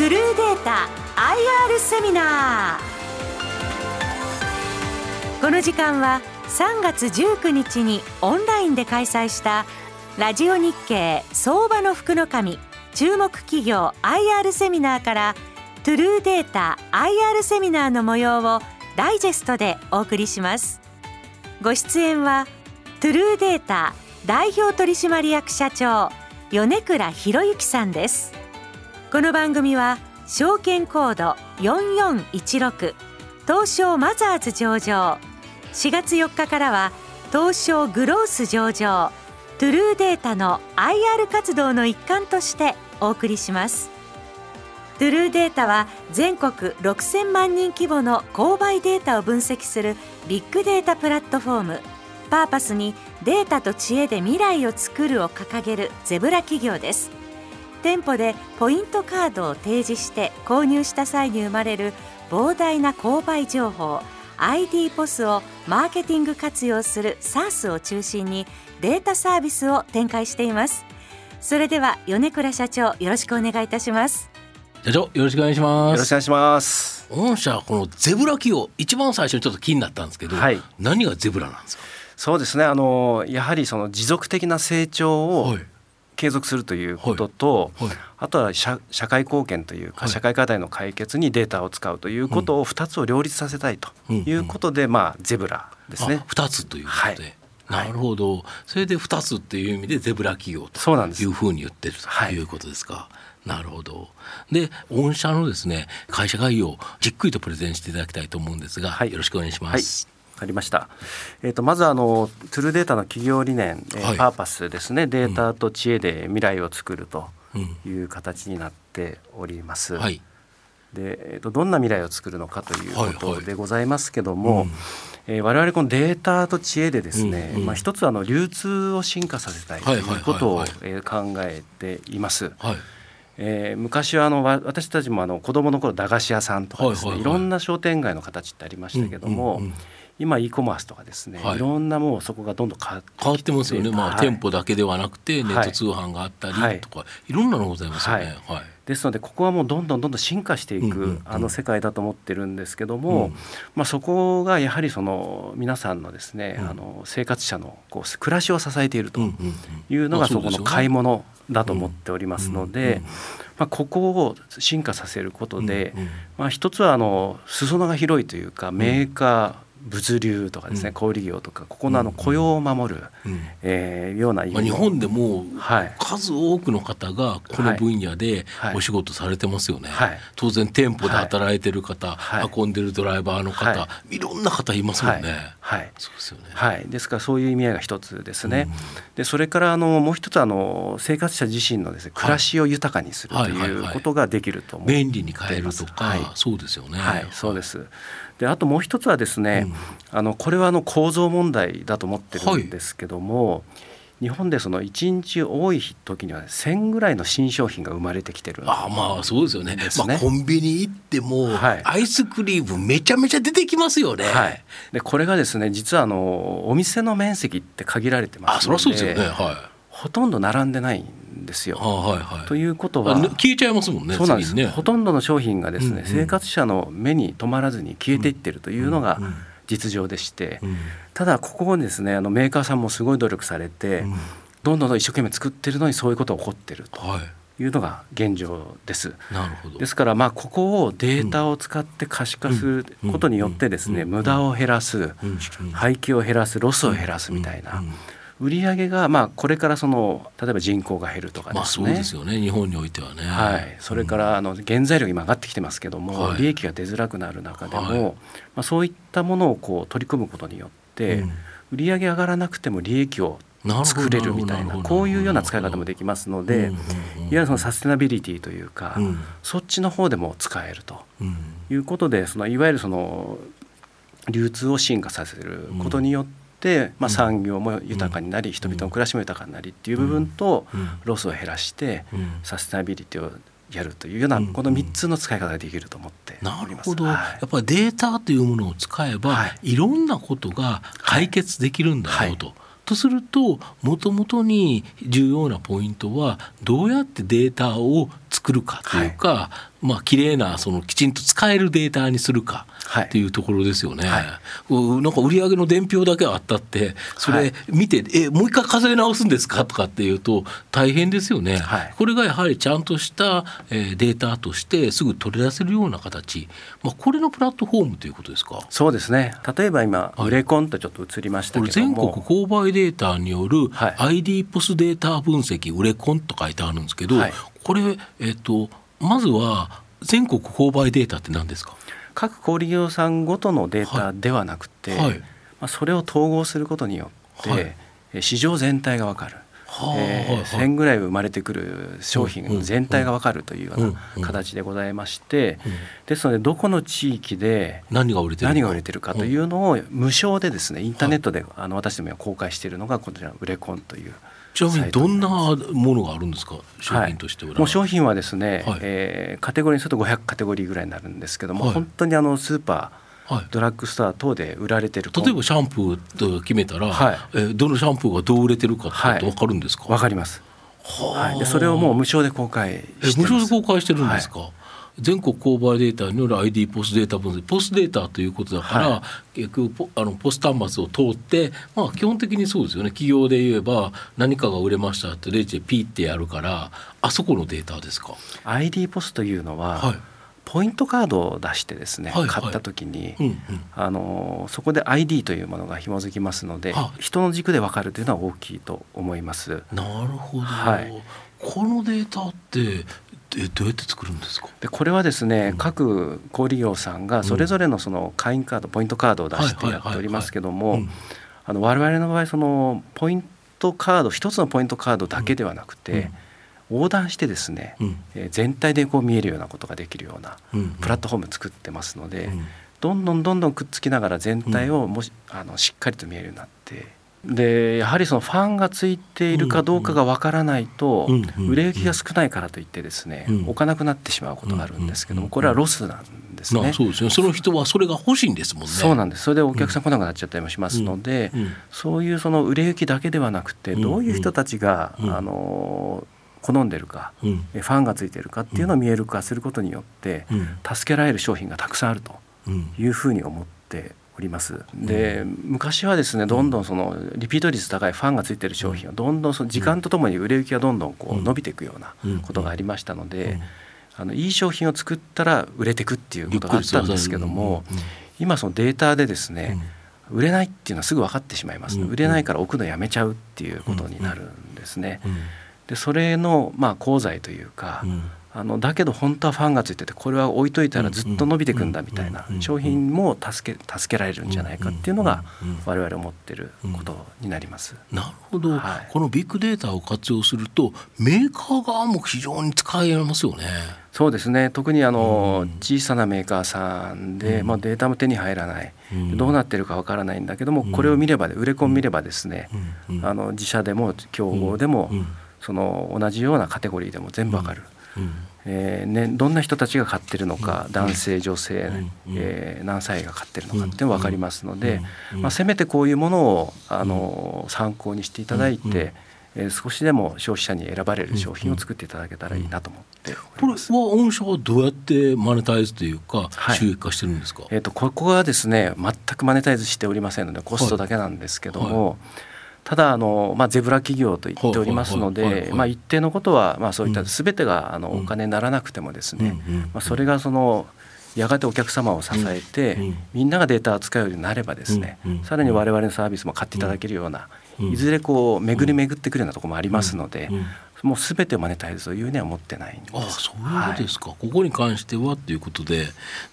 トゥルーデータ IR セミナー。この時間は3月19日にオンラインで開催したラジオ日経相場の福の神注目企業 IR セミナーからトゥルーデータ IR セミナーの模様をダイジェストでお送りします。ご出演はトゥルーデータ代表取締役社長米倉博之さんです。この番組は証券コード4416東証マザーズ上場。4月4日からは東証グロース上場トゥルーデータの IR 活動の一環としてお送りします。トゥルーデータは全国6000万人規模の購買データを分析するビッグデータプラットフォーム。パーパスにデータと知恵で未来を作るを掲げるゼブラ企業です。店舗でポイントカードを提示して購入した際に生まれる膨大な購買情報 ID ポスをマーケティング活用する SARS を中心にデータサービスを展開しています。それでは米倉社長よろしくお願いいたします。社長よろしくお願いします。よろしくお願いします。御社このゼブラ企業一番最初にちょっと気になったんですけど、はい、何がゼブラなんですか？そうですね。あのやはりその持続的な成長を継続するということと、はい。はい、あとは社社会貢献というか、社会課題の解決にデータを使うということを2つを両立させたいということで、うん、まあゼブラですね。2つということで、なるほど、それで2つっていう意味でゼブラ企業というふうに言ってるということですか？なるほど。で、御社のですね会社概要じっくりとプレゼンしていただきたいと思うんですが、はい、よろしくお願いします。はいありました。えっ、ー、とまずあのトゥルーデータの企業理念、えー、パーパスですね。データと知恵で未来を作るという形になっております。はい、で、えーと、どんな未来を作るのかということでございますけども、はいはいうん。えー、我々このデータと知恵でですね、うんうん、まあ、一つあの流通を進化させたいということを、え考えています。はい。えー、昔はあの私たちもあの子どもの頃駄菓子屋さんとかですね、いろんな商店街の形ってありましたけども、うんうんうん今 e コマースとかですね、はい、いろんなもうそこがどんどん変わって変わってますよね、まあ、はい、店舗だけではなくてネット通販があったりとか、はい、いろんなのございますよね。はい。ですのでここはもうどんどんどんどん進化していく、あの世界だと思ってるんですけども、うん、まあ、そこがやはりその皆さんのですね、うん、あの生活者のこう暮らしを支えているというのがそこの買い物だと思っておりますので。まあ、ここを進化させることで、まあ、一つはあの裾野が広いというかメーカー、物流とかですね、小売業とかここのあの雇用を守る、うえような、まあ、日本でも数多くの方がこの分野でお仕事されてますよね、はい、当然店舗で働いてる方、はい、運んでるドライバーの方、はい、いろんな方いますもんね。はい、そうですよね。はい、ですからそういう意味合いが一つですね。でそれからあのもう一つあの生活者自身のですね暮らしを豊かにするということができると思います。便利に変えるとか、そうですよね。はい、そうです。であともう一つはですね、うん、あのこれはあの構造問題だと思ってるんですけども、はい、日本でその1日多い時には1000ぐらいの新商品が生まれてきてるあまあそうですよね、ね、まあ、コンビニ行っても、はい、アイスクリームめちゃめちゃ出てきますよね。はい、でこれがですね実はあのお店の面積って限られてますのであそりゃそうですよね、はい、ほとんど並んでないですよ。はいはい、ということは消えちゃいますもんね。そうなんです、ね、ほとんどの商品がですね、うんうん、生活者の目に留まらずに消えていってるというのが実情でして、うん。うん、ただここをですねあのメーカーさんもすごい努力されて、うん、どんどん一生懸命作ってるのにそういうことが起こってると。はい。いうのが現状です。なるほど。ですからまあここをデータを使って可視化することによってですね無駄を減らす廃棄を減らすロスを減らすみたいな売上がまあこれからその例えば人口が減るとかですね、まあ、そうですよね。日本においてはね、はい、それからあの原材料今上がってきてますけども、はい、利益が出づらくなる中でも、はい、まあ、そういったものをこう取り組むことによって、売上上がらなくても利益を作れるみたいなこういうような使い方もできますので、いわゆるそのサステナビリティというか、うん、そっちの方でも使えるということでそのいわゆるその流通を進化させることによって、まあ、産業も豊かになり、人々の暮らしも豊かになりっていう部分と、ロスを減らして、サステナビリティをやるというようなこの3つの使い方ができると思ってなるほど、はい、やっぱりデータというものを使えば、はい、いろんなことが解決できるんだよと。はい。とするともともとに重要なポイントはどうやってデータを作るかというか、はい、まあ綺麗なそのきちんと使えるデータにするかっていうところですよね。はい、なんか売上の伝票だけあったってそれ見て、はい、えもう一回数え直すんですかとかっていうと大変ですよね。はい、これがやはりちゃんとした、えー、データとしてすぐ取り出せるような形、まあ、これのプラットフォームということですか？そうですね。例えば今、ウレコンとちょっと移りましたけど全国購買データによる ID ポスデータ分析、ウレコンと書いてあるんですけど、これ、えっ、ー、とまずは全国購買データって何ですか？各小売業さんごとのデータではなくて、はい、まあ、それを統合することによって、はい、市場全体が分かる。えー、1000ぐらい生まれてくる商品全体が分かるというような形でございましてですのでどこの地域で何が売れてる何が売れてるかというのを無償でですねインターネットであの私どもが公開しているのがこちら売れコンというちなみにどんなものがあるんですか？商品としては、はい、もう商品はですね、はい、えー、カテゴリーにすると500カテゴリーぐらいになるんですけども、はい、本当にあのスーパー、はい、ドラッグストア等で売られてる例えばシャンプーと決めたら、はい。えー、どのシャンプーがどう売れてるかって分かるんですか、はい、分かります。はい、でそれをもう無償で公開して無償で公開してるんですか、はい全国購買データによる ID ポスデータ分析ポスデータということだから、はい、結局あのポス端末を通って、まあ、基本的にそうですよね。企業で言えば何かが売れましたってレジでピーってやるからあそこのデータですか？ID ポスというのは、はい。ポイントカードを出してですね、はいはい、買った時に、うんうん、あのそこで ID というものが紐づきますので、人の軸で分かるというのは大きいと思います。なるほど、はい、このデータってえどうやって作るんですか？でこれはですね、うん、各小売業さんがそれぞれのその会員カード、ポイントカードを出してやっておりますけども我々の場合そのポイントカード一つのポイントカードだけではなくて、うん。横断してですね、うん、え全体でこう見えるようなことができるようなプラットフォーム作ってますので、うん、どんどんどんどんくっつきながら全体をもし、あのしっかりと見えるようになってでやはりそのファンがついているかどうかがわからないと売れ行きが少ないからといってですね置かなくなってしまうことがあるんですけどもこれはロスなんですね。そうですね。その人はそれが欲しいんですもんね。そうなんです。それでお客さん。来なくなっちゃったりもしますのでそういうその売れ行きだけではなくてどういう人たちがあの好んでるか、ファンがついてるかっていうのを見える化することによって助けられる商品がたくさんあるというふうに思っております。で、昔はですねどんどんそのリピート率高いファンがついてる商品はどんどんその時間とともに売れ行きがどんどんこう伸びていくようなことがありましたので、あのいい商品を作ったら売れていくっていうことがあったんですけども、今そのデータでですね、売れないっていうのはすぐ分かってしまいます、売れないから置くのやめちゃうっていうことになるんですね。でそれのまあ功罪というか、あのだけど本当はファンがついててこれは置いといたらずっと伸びていくんだみたいな商品も助け助けられるんじゃないかっていうのが我々思ってることになります。なるほど、はい、このビッグデータを活用するとメーカー側も非常に使えますよね。そうですね。特にあの、小さなメーカーさんで、まあ、データも手に入らない、どうなってるかわからないんだけども、これを見れば売れ込み見ればですね、あの自社でも競合でも、その同じようなカテゴリーでも全部わかる。えーね、どんな人たちが買ってるのか、男性女性、えー、何歳が買ってるのかっていうの分かりますので、まあ、せめてこういうものをあの参考にしていただいて、えー、少しでも消費者に選ばれる商品を作っていただけたらいいなと思ってこれは御社はどうやってマネタイズというか収益化してるんですか、はい、えーと、ここはですね全くマネタイズしておりませんのでコストだけなんですけども、はいただあの、まあ、ゼブラ企業と言っておりますので、まあ、一定のことは、まあ、そういったすべてがあのお金にならなくてもですね、まあ、それがそのやがてお客様を支えて、みんながデータを使うようになればですね、さらに我々のサービスも買っていただけるような、いずれこう巡り巡ってくるようなところもありますので、もうすべてマネタイズというには持ってないんです。あそういうことですか、はい、ここに関してはということで。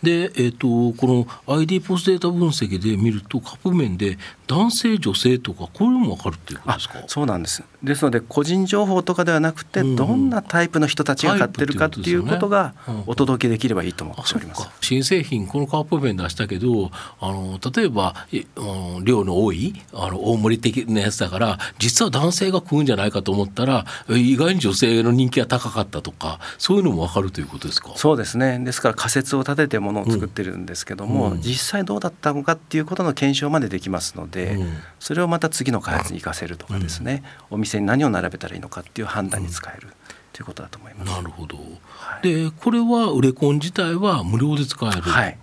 で、えーと、この ID ポスデータ分析で見るとカップ麺で男性女性とかこういうのも分かるっていうことですか？そうなんですですので個人情報とかではなくて、どんなタイプの人たちが買ってるかっていうことがお届けできればいいと思っております。うん、新製品このカップ麺出したけどあの例えば量の多いあの大盛り的なやつだから実は男性が食うんじゃないかと思ったら意外に女性の人気が高かったとかそういうのも分かるということですか？そうですね。ですから仮説を立ててものを作ってるんですけども、うん、実際どうだったのかっていうことの検証までできますので、うん、それをまた次の開発に生かせるとかですね、お店に何を並べたらいいのかっていう判断に使える。ということだと思います。なるほど。はい、でこれはウレコン自体は無料で使える。はい。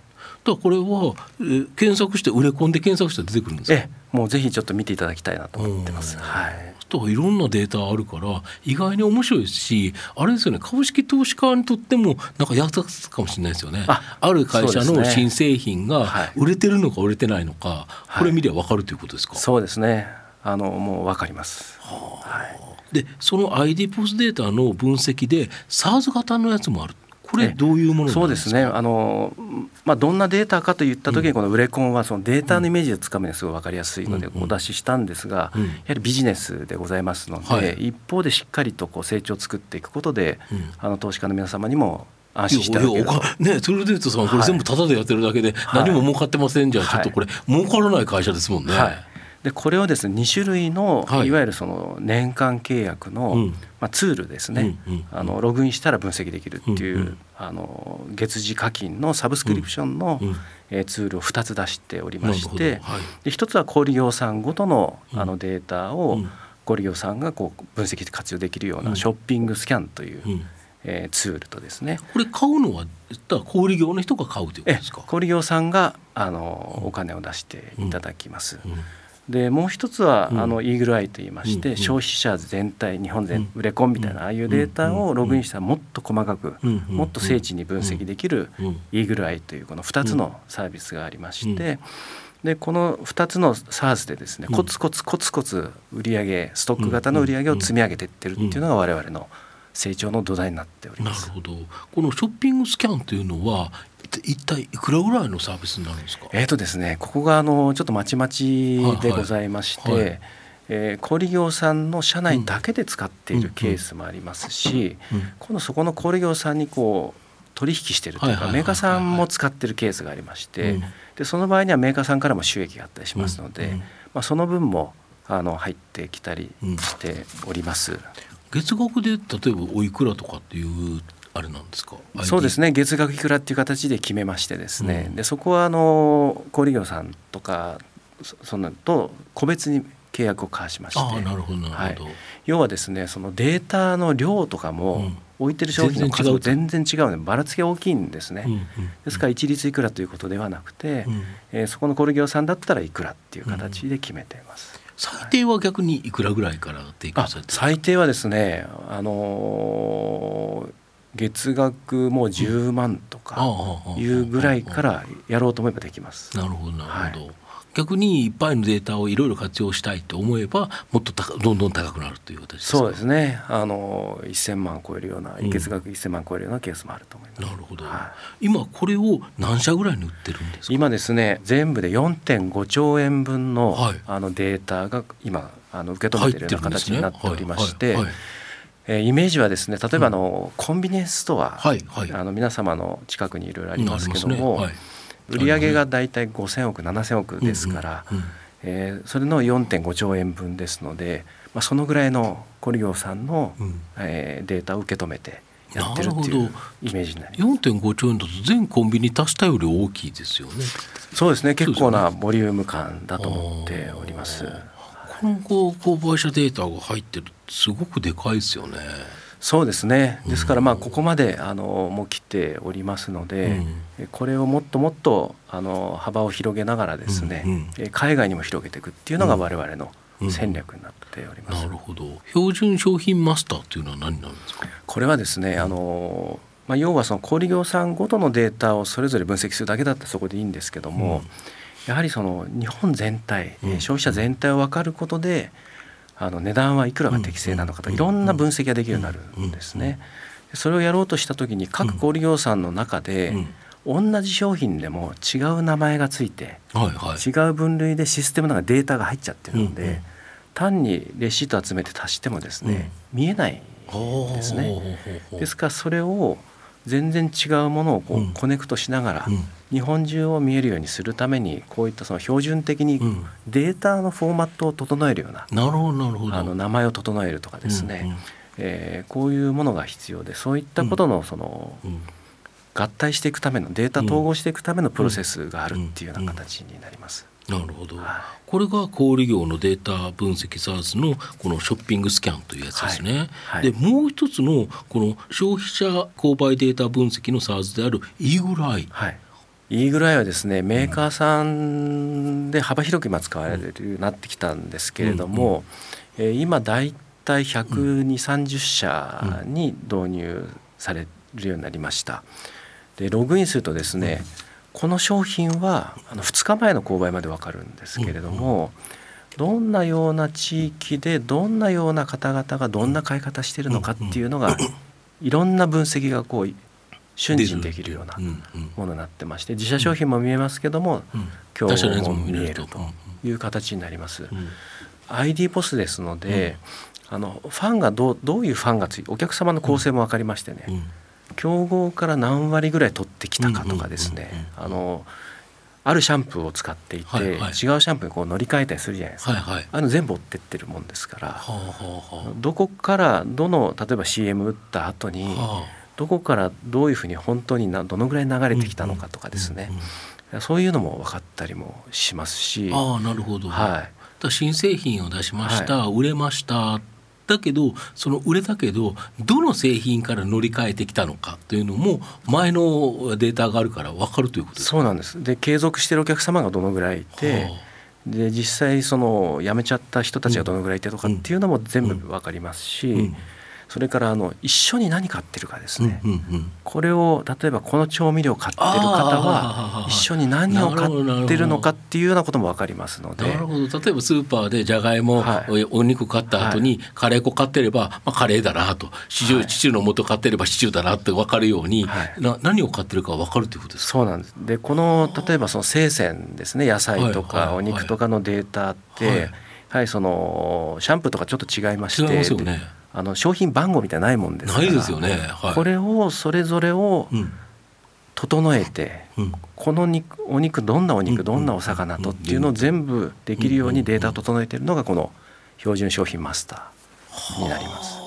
だこれは、え検索してウレコンで検索して出てくるんですか？えもうぜひちょっと見ていただきたいなと思ってます。はい。といろんなデータあるから意外に面白いですしあれですよね株式投資家にとってもなんか役立つかもしれないですよね。ある会社の新製品が売れてるのか売れてないのか、はい、これ見りゃ分かるということですか？そうですねあのもう分かります。はあ、はい。でその ID ポスデータの分析で SARS 型のやつもある。これどういうものそうですね。あの、まあ、どんなデータかといった時にこのウレコンはそのデータのイメージをつかむにはすごい分かりやすいのでお出ししたんですが、やはりビジネスでございますので、一方でしっかりとこう成長を作っていくことで、あの投資家の皆様にも安心してねトゥルデートさんこれ全部タダでやってるだけで何も儲かってませんじゃ、ちょっとこれ儲からない会社ですもんね。はいでこれをですね2種類の、い、わゆるその年間契約の、まあ、ツールですね、あのログインしたら分析できるっていう、あの月次課金のサブスクリプションの、えツールを2つ出しておりまして、で1つは小売業さんごとのあのデータを、小売業さんがこう分析活用できるようなショッピングスキャンという、えー、ツールとですね。これ買うのは小売業の人が買うということですか？小売業さんがあのお金を出していただきます。でもう一つは、あのイーグルアイといいまして、消費者全体日本全売れ込みたいなああいうデータをログインしたらもっと細かく、もっと精緻に分析できるイーグルアイというこの2つのサービスがありまして、でこの2つの SARS でですねコツコツコツコツ売上ストック型の売上を積み上げていってるっていうのが我々の成長の土台になっております。なるほど。このショッピングスキャンというのは一体いくらぐらいのサービスになるんですか？えっ、ー、とですね、ここがあのちょっとまちまちでございまして、はい。はい、えー、小売業さんの社内だけで使っているケースもありますし、うんうん。うん、今度そこの小売業さんにこう取引しているというか、メーカーさんも使っているケースがありまして、でその場合にはメーカーさんからも収益があったりしますので、まあ、その分もあの入ってきたりしております。月額で例えばおいくらとかっていうあれなんですか？そうですね。月額いくらっていう形で決めましてですね、うん、でそこはあの小売業さんとかそのと個別に契約を交わしまして。あなるほどなるほど、はい、要はですねそのデータの量とかも、置いてる商品の数も全然違うのでばらつきが大きいんですね、うんうん、ですから一律いくらということではなくて、うん、えー、そこの小売業さんだったらいくらっていう形で決めています。最低は逆にいくらぐらいから提供されて最低はですねあのー月額もう10万とかいうぐらいからやろうと思えばできます。なるほどなるほど、はい、逆にいっぱいのデータをいろいろ活用したいと思えばもっとどんどん高くなるという形そうですね。あの1000万超えるような、月額1000万超えるようなケースもあると思います。なるほど、はい、今これを何社ぐらいに売ってるんですか？今ですね全部で4.5兆円分のはい、あのデータが今あの受け止めているような形になっておりまして。えー、イメージはですね例えばあの、コンビニエンスストア、はいはい、あの皆様の近くにいろいろありますけども、ね。はい、売上が大体5,000億7,000億ですから、うんうん、えー、それの4.5兆円分ですので、まあ、そのぐらいの小売業さんの、うん、えー、データを受け止めてやってるっていうイメージになります。4.5兆円だと全コンビニ足したより大きいですよね。そうですね。結構なボリューム感だと思っております。この購買者データが入ってるすごくでかいですよね。そうですね。ですからまあここまであのもう来ておりますので、うん、これをもっともっとあの幅を広げながらですね、うんうん、海外にも広げていくっていうのが我々の戦略になっております、なるほど。標準商品マスターというのは何なんですか？これはですねあのまあ、要はその小売業さんごとのデータをそれぞれ分析するだけだったらそこでいいんですけども、やはりその日本全体、消費者全体を分かることで、あの値段はいくらが適正なのかといろんな分析ができるようになるんですね。それをやろうとした時に各小売業さんの中で、同じ商品でも違う名前がついて、違う分類でシステムの中データが入っちゃってるので、単にレシート集めて足してもですね、見えないですね。ですからそれを全然違うものをこうコネクトしながら、日本中を見えるようにするためにこういったその標準的にデータのフォーマットを整えるような,、なるほどなるほど。あの名前を整えるとかですね、うんうん、えー、こういうものが必要でそういったことのその、うん、合体していくためのデータ統合していくためのプロセスがあるっていうような形になります。なるほど、はい、これが小売業のデータ分析 SARS のこのショッピングスキャンというやつですね。はいはい、でもう一つのこの消費者購買データ分析の SARS であるイーグルアイ。はいイーグルアイはですねメーカーさんで幅広く今使われるようになってきたんですけれども、うんうん、えー、今大体12030社に導入されるようになりました。でログインするとですね、この商品はあの2日前の購買まで分かるんですけれども、どんなような地域でどんなような方々がどんな買い方してるのかっていうのが いろんな分析がこう瞬時にできるようなものになってまして自社商品も見えますけども競合も見えるという形になります。ID ポスですので、あのファンがどうどういうファンがついお客様の構成も分かりましてね、競合から何割ぐらい取ってきたかとかですね。あのあるシャンプーを使っていて、はいはい、違うシャンプーにこう乗り換えたりするじゃないですか、はいはい、あの全部追ってってるもんですから、はあはあ、どこからどの例えば CM 打った後に、はあ、どこからどういうふうに本当にどのぐらい流れてきたのかとかですね、そういうのも分かったりもしますし。あなるほど、はい、新製品を出しました、はい、売れましただけどその売れたけどどの製品から乗り換えてきたのかというのも前のデータがあるから分かるということですそうなんです。で継続してるお客様がどのぐらいいて、はあ、で実際その辞めちゃった人たちがどのぐらいいてとかっていうのも全部分かりますし、それからあの一緒に何買ってるかですね、うんうんうん、これを例えばこの調味料買ってる方は一緒に何を買ってるのかっていうようなことも分かりますので。なるほど。例えばスーパーでじゃがいも、はい、お肉買った後にカレー粉買ってれば、まあ、カレーだなと。シチュー、はい、シチューの素買ってればシチューだなって分かるように、はい、な何を買ってるか分かるということですそうなんです。でこの例えばその生鮮ですね。野菜とかお肉とかのデータって、はい、そのシャンプーとかちょっと違いまして。違いますよねあの商品番号みたいなないもんですないですよね、はい、これをそれぞれを整えて、うん、この肉お肉どんなお肉どんなお魚とっていうのを全部できるようにデータを整えているのがこの標準商品マスターになります。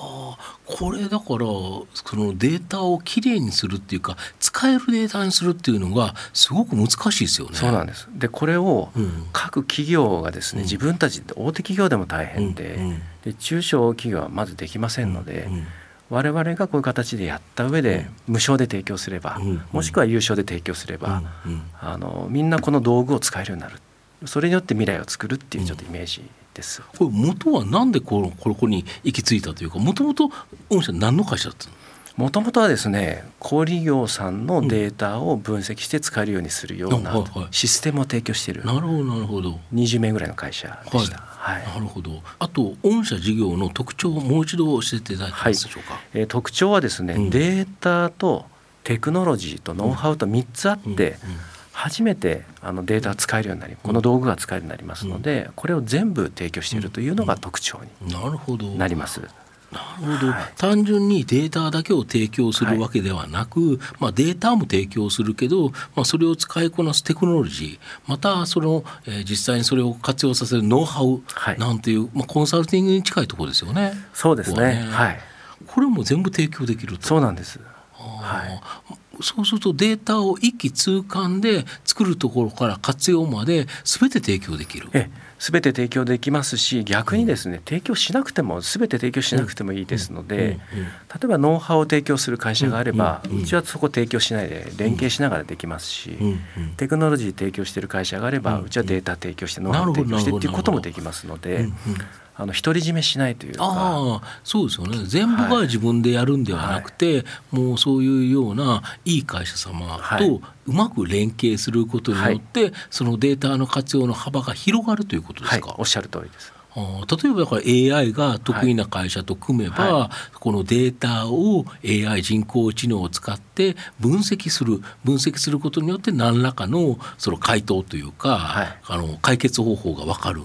これだからそのデータをきれいにするっていうか使えるデータにするっていうのがすごく難しいですよね。そうなんです。でこれを各企業がですね、うん、自分たちで大手企業でも大変でうん。うん、で中小企業はまずできませんので。我々がこういう形でやった上で無償で提供すれば、もしくは有償で提供すれば、あのみんなこの道具を使えるようになる。それによって未来を作るっていうちょっとイメージです。これ元はなんでこのここに行き着いたというかもともと御社何の会社だったの？もともとはですね小売業さんのデータを分析して使えるようにするようなシステムを提供している、なるほどなるほど。20名ぐらいの会社でした。はい、なるほど。あと御社事業の特徴をもう一度教えていただけますでしょうか？はい、えー、特徴はですね、うん、データとテクノロジーとノウハウと3つあって、うんうん初めてあのデータが使えるようになりこの道具が使えるようになりますので、これを全部提供しているというのが特徴になります。なるほど、はい、単純にデータだけを提供するわけではなく、はい、まあ、データも提供するけど、まあ、それを使いこなすテクノロジーまたその、えー、実際にそれを活用させるノウハウなんていう、はい、まあ、コンサルティングに近いところですよね。そうですね、ね、はい、これも全部提供できると。そうなんです。はい。そうするとデータを一気通貫で作るところから活用まで全て提供できる。え全て提供できますし逆にですね、うん、提供しなくても全て提供しなくてもいいですので、例えばノウハウを提供する会社があれば、うちはそこ提供しないで連携しながらできますし、テクノロジー提供している会社があれば、うちはデータ提供してノウハウ提供してっていうこともできますので。あの独り占めしないというか。あそうですよね。全部が自分でやるんではなくて、はい、もうそういうようないい会社様とうまく連携することによって、はい、そのデータの活用の幅が広がるということですか、はい、おっしゃる通りです。例えばだから AI が得意な会社と組めば、はい、このデータを AI 人工知能を使って分析する分析することによって何らかのその回答というか、はい、あの解決方法が分かる。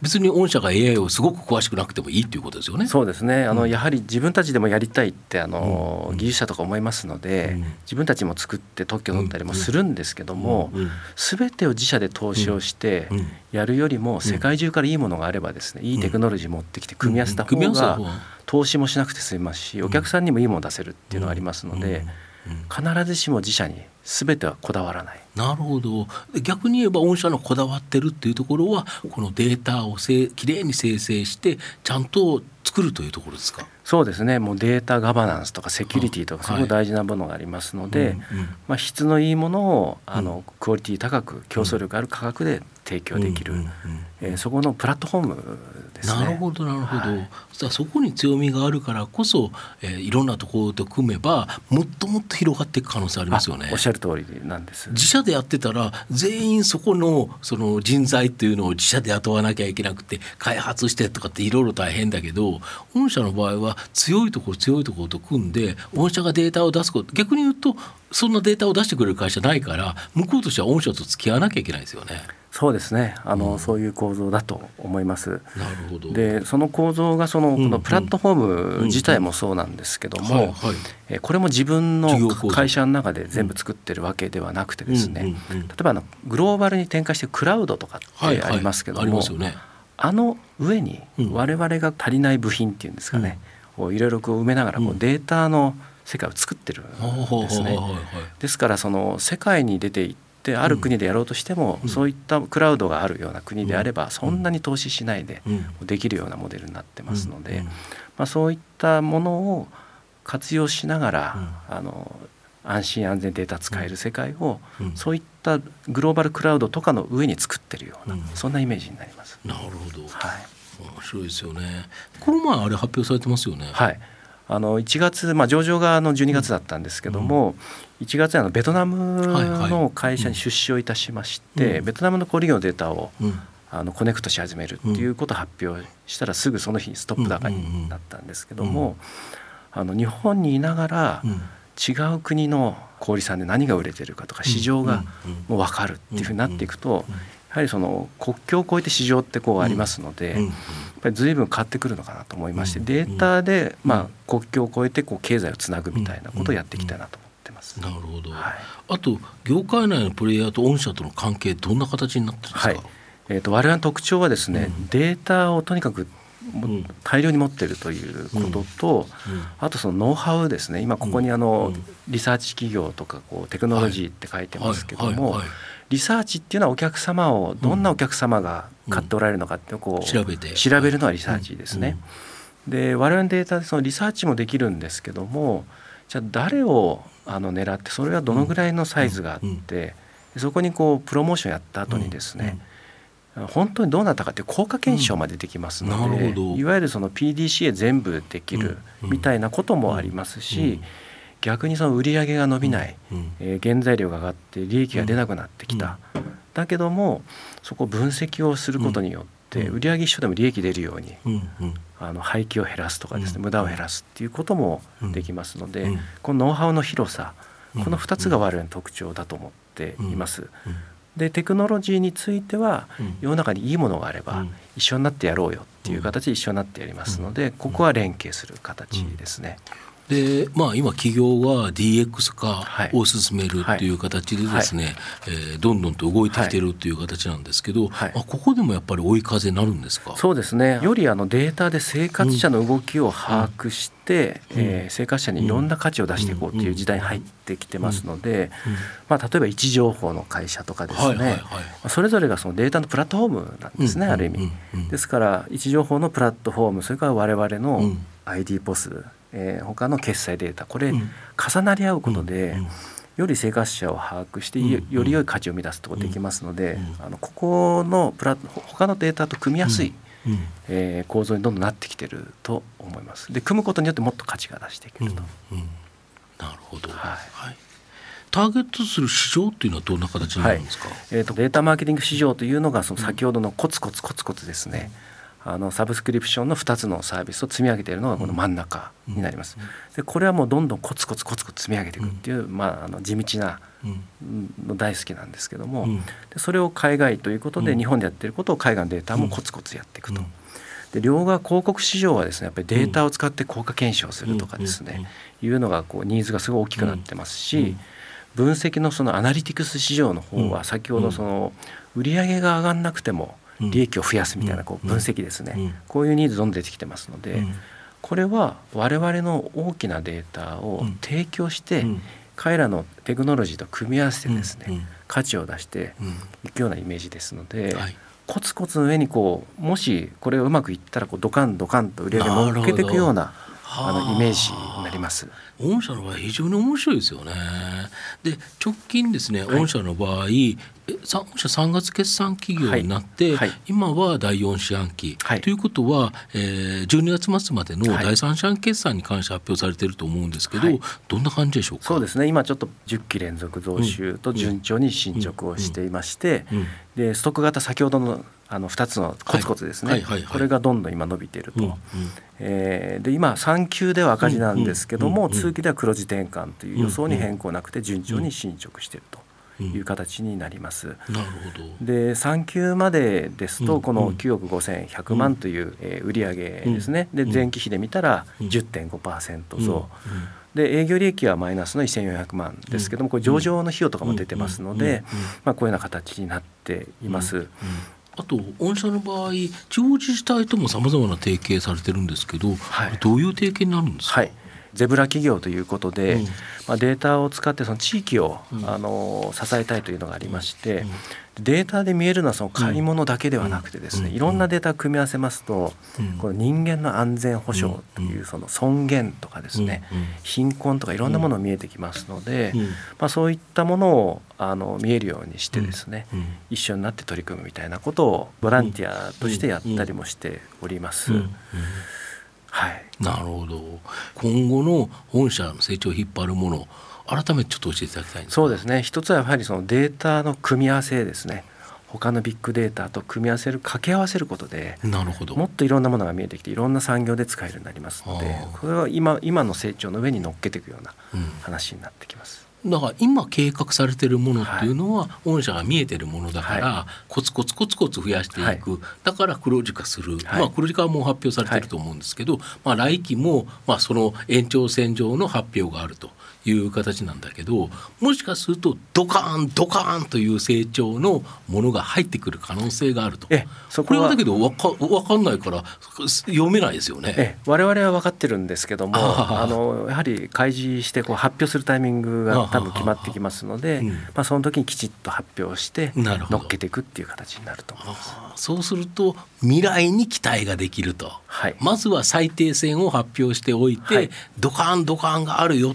はい別に御社が AI をすごく詳しくなくてもいいということですよね。そうですね。あの、うん、やはり自分たちでもやりたいってあの、うん、技術者とか思いますので、うん、自分たちも作って特許取ったりもするんですけども、す、べ、てを自社で投資をしてやるよりも世界中からいいものがあればですね、いいテクノロジー持ってきて組み合わせた方が投資もしなくて済みますし、お客さんにもいいもの出せるっていうのがありますので。必ずしも自社に全てはこだわらない。なるほど。逆に言えば御社のこだわってるっていうところはこのデータをせきれいに生成してちゃんと作るというところですか？そうですね。もうデータガバナンスとかセキュリティとかすごい。大事なものがありますので、まあ、質のいいものをあのクオリティ高く競争力ある価格で提供できる、えー、そこのプラットフォームですね。なるほどなるほど、はい、そこに強みがあるからこそ、えー、いろんなところと組めばもっともっと広がっていく可能性ありますよね。おっしゃる通りなんです。自社でやってたら全員そこのその人材っていうのを自社で雇わなきゃいけなくて開発してとかっていろいろ大変だけど御社の場合は強いところ強いところと組んで御社がデータを出すこと逆に言うとそんなデータを出してくれる会社ないから向こうとしては御社と付き合わなきゃいけないですよね。そうですね。あの、うん、そういう構造だと思います。なるほど。でその構造がそのこのプラットフォーム自体もそうなんですけども、えこれも自分の会社の中で全部作ってるわけではなくてですね、例えばあのグローバルに展開してクラウドとかってありますけども、あの上に我々が足りない部品っていうんですかね、をいろいろこう埋めながらこうデータの世界を作ってるんですね。ですからその世界に出ていってある国でやろうとしても、そういったクラウドがあるような国であれば、そんなに投資しないでできるようなモデルになってますので、まあ、そういったものを活用しながら、あの安心安全データ使える世界を、そういったグローバルクラウドとかの上に作ってるような、そんなイメージになります。なるほど、はい、面白いですよね。この前あれ発表されてますよね。はい。あの1月、まあ、上場がの12月だったんですけども、うん、1月にあのベトナムの会社に出資をいたしまして、はいはい、ベトナムの小売業のデータを、うん、あのコネクトし始めるっていうことを発表したらすぐその日にストップ高になったんですけども、あの日本にいながら違う国の小売さんで何が売れてるかとか市場がもう分かるっていうふうになっていくとやはりその国境を越えて市場ってこうありますので、やっぱり随分変わってくるのかなと思いまして、データでまあ国境を越えてこう経済をつなぐみたいなことをやっていきたいなと。思ってます。なるほど。はい、あと業界内のプレイヤーと御社との関係どんな形になってるんですか？はい、えっ、ー、と我々の特徴はですね、うん、データをとにかく大量に持ってるということと、あとそのノウハウですね。今ここにあの、リサーチ企業とかこうテクノロジーって書いてますけども、リサーチっていうのはお客様をどんなお客様が買っておられるのかってこう、調べて。調べるのはリサーチですね。で我々のデータでそのリサーチもできるんですけどもじゃあ誰をあの狙ってそれはどのぐらいのサイズがあってそこにこうプロモーションやった後にですね本当にどうなったかって効果検証までできますので、いわゆるその PDCA 全部できるみたいなこともありますし、逆にその売り上げが伸びない、え原材料が上がって利益が出なくなってきた、だけどもそこ分析をすることによって売上一緒でも利益出るように、あの廃棄を減らすとかですね、無駄を減らすっていうこともできますので、このノウハウの広さこの2つが我々の特徴だと思っています。でテクノロジーについては、世の中にいいものがあれば、一緒になってやろうよっていう形で一緒になってやりますので、ここは連携する形ですね。でまあ、今企業は DX 化を進めるっていう形でですね、はい。はい、えー、どんどんと動いてきてるっていう形なんですけど、はい、まあ、ここでもやっぱり追い風になるんですか？そうですね。よりあのデータで生活者の動きを把握して、うん、えー、生活者にいろんな価値を出していこうっていう時代に入ってきてますので、まあ、例えば位置情報の会社とかですね、はいはいはい、それぞれがそのデータのプラットフォームなんですね、ある意味。ですから位置情報のプラットフォームそれから我々の ID ポスえー、他の決済データこれ重なり合うことで、より生活者を把握してより良い価値を生み出すことができますので、あのここのプラ他のデータと組みやすい、うん、えー、構造にどんどんなってきてると思います。で組むことによってもっと価値が出していけると。うん。うん、なるほど、はい、はい。ターゲットする市場っていうのはどんな形になるんですか、はい、えーと、データマーケティング市場というのがその先ほどのコツコツコツコツですね、あのサブスクリプションの2つのサービスを積み上げているのがこの真ん中になります。でこれはもうどんどんコツコツコツコツ積み上げていくっていう、まあ、あの地道なの大好きなんですけども、でそれを海外ということで日本でやってることを海外のデータもコツコツやっていくと。で両側広告市場はですねやっぱりデータを使って効果検証するとかですね、いうのがこうニーズがすごい大きくなってますし、分析のそのアナリティクス市場の方は先ほどその売上が上がんなくても利益を増やすみたいなこう分析ですね、こういうニーズどんどん出てきてますので、これは我々の大きなデータを提供して彼らのテクノロジーと組み合わせてですね、価値を出していくようなイメージですので、はい、コツコツの上にこうもしこれがうまくいったらこうドカンドカンと売り上げ乗っけていくようなあのイメージになります。御社の場合非常に面白いですよね。で直近ですね、御社の場合、え御社3月決算企業になって、はい。はい、今は第4四半期、はい、ということは、えー、12月末までの第3四半期決算に関して発表されていると思うんですけど、どんな感じでしょうか？そうですね。今ちょっと10期連続増収と順調に進捗をしていまして、でストック型先ほどのあの2つのコツコツですね、これがどんどん今伸びていると、うん。うん、えー、で今3級では赤字なんですけども、通期では黒字転換という予想に変更なくて順調に進捗していると。いう形になります。なるほど。で3級までですとこの9億5100万という、えー、売上ですね。で前期比で見たら10.5%増。で営業利益はマイナスの1400万ですけどもこれ上場の費用とかも出てますので、まあ、こういうような形になっています。あと御社の場合地方自治体ともさまざまな提携されてるんですけど、はい、どういう提携になるんですか、はい。ゼブラ企業ということで、うん、まあ、データを使ってその地域を、うん、あの支えたいというのがありまして、うん、データで見えるのはその買い物だけではなくてですね、いろんなデータを組み合わせますと、この人間の安全保障というその尊厳とかですね、貧困とかいろんなもの見えてきますので、まあ、そういったものをあの見えるようにしてですね、一緒になって取り組むみたいなことをボランティアとしてやったりもしております。はい、なるほど。今後の本社の成長を引っ張るもの改めてちょっと教えていただきたいそうですね。一つはやはりそのデータの組み合わせですね。他のビッグデータと組み合わせる掛け合わせることでなるほど。もっといろんなものが見えてきていろんな産業で使えるようになりますのでこれは今今の成長の上に乗っけていくような話になってきます。だから今計画されてるものっていうのは、御社が見えてるものだから、コツコツコツコツ増やしていく、だから黒字化する、まあ黒字化はもう発表されてると思うんですけど、まあ来期もまあその延長線上の発表があると。いう形なんだけどもしかするとドカーンドカーンという成長のものが入ってくる可能性があると。えそこれはだけど分か分かんないから読めないですよね。え我々は分かってるんですけどもあのやはり開示してこう発表するタイミングが多分決まってきますので、まあ、その時にきちっと発表して乗っけていくっていう形になると思います。そうすると未来に期待ができると、はい、まずは最低線を発表しておいて、はい、ドカンドカンがあるよ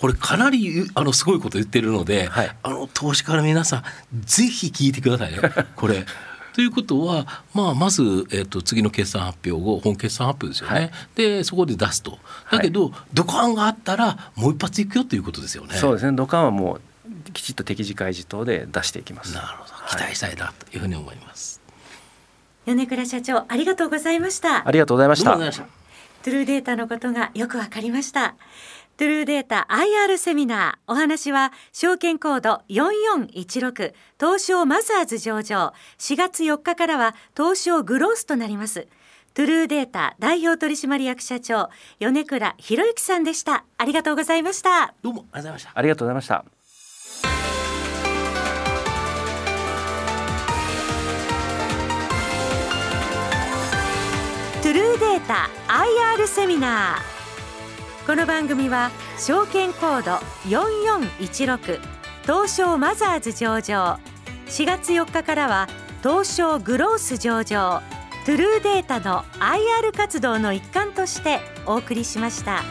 これかなりあのすごいこと言ってるので、はい、あの投資家の皆さんぜひ聞いてくださいよ これ。ということは、まあ、まず、えーと、次の決算発表後本決算発表ですよね、はい、でそこで出すとだけど、はい、土管があったらもう一発いくよということですよね。そうですね土管はもうきちっと適時開示等で出していきます。なるほど期待したいなというふうに思います。米倉社長ありがとうございました。ありがとうございました。トゥルーデータのことがよくわかりました。トゥルーデータ IR セミナー。お話は証券コード4416東証マザーズ上場。4月4日からは東証グロースとなります。トゥルーデータ代表取締役社長米倉博之さんでした。ありがとうございました。どうもありがとうございました。ありがとうございました。トゥルーデータ IR セミナーこの番組は証券コード4416東証マザーズ上場4月4日からは東証グロース上場トゥルーデータの IR 活動の一環としてお送りしました。